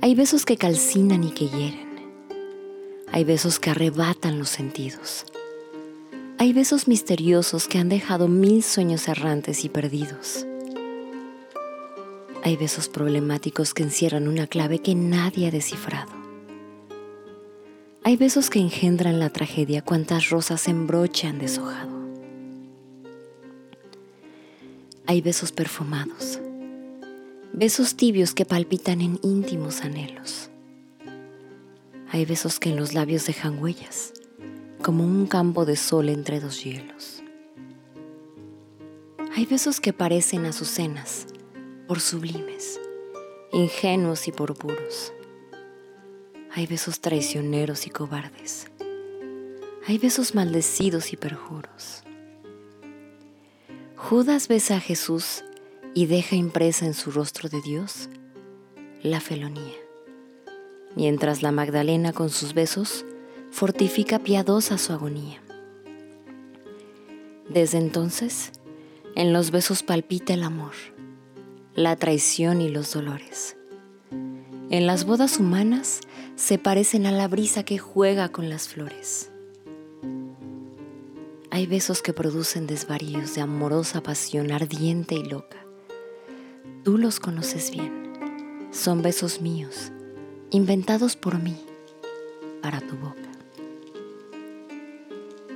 Hay besos que calcinan y que hieren. Hay besos que arrebatan los sentidos. Hay besos misteriosos que han dejado mil sueños errantes y perdidos. Hay besos problemáticos que encierran una clave que nadie ha descifrado. Hay besos que engendran la tragedia cuantas rosas en broche han deshojado. Hay besos perfumados, besos tibios que palpitan en íntimos anhelos. Hay besos que en los labios dejan huellas, como un campo de sol entre dos hielos. Hay besos que parecen azucenas, por sublimes, ingenuos y por puros. Hay besos traicioneros y cobardes. Hay besos maldecidos y perjuros. Judas besa a Jesús y deja impresa en su rostro de Dios la felonía, mientras la Magdalena con sus besos fortifica piadosa su agonía. Desde entonces, en los besos palpita el amor la traición y los dolores. En las bodas humanas se parecen a la brisa que juega con las flores. Hay besos que producen desvaríos de amorosa pasión ardiente y loca. Tú los conoces bien. Son besos míos, inventados por mí, para tu boca.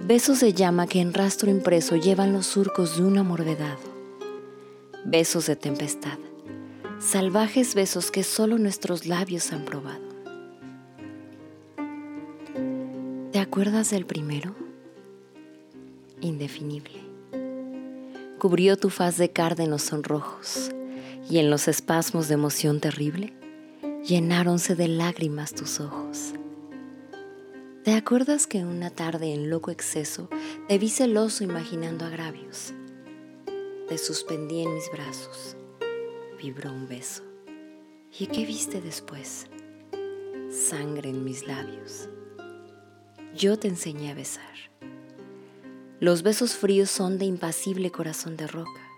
Besos de llama que en rastro impreso llevan los surcos de un amor vedado besos de tempestad, salvajes besos que solo nuestros labios han probado. ¿Te acuerdas del primero? Indefinible. Cubrió tu faz de cárdenos sonrojos y en los espasmos de emoción terrible llenáronse de lágrimas tus ojos. ¿Te acuerdas que una tarde en loco exceso te vi celoso imaginando agravios? Te suspendí en mis brazos. Vibró un beso. ¿Y qué viste después? Sangre en mis labios. Yo te enseñé a besar. Los besos fríos son de impasible corazón de roca.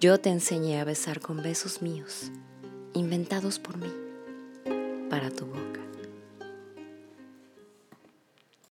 Yo te enseñé a besar con besos míos, inventados por mí, para tu boca.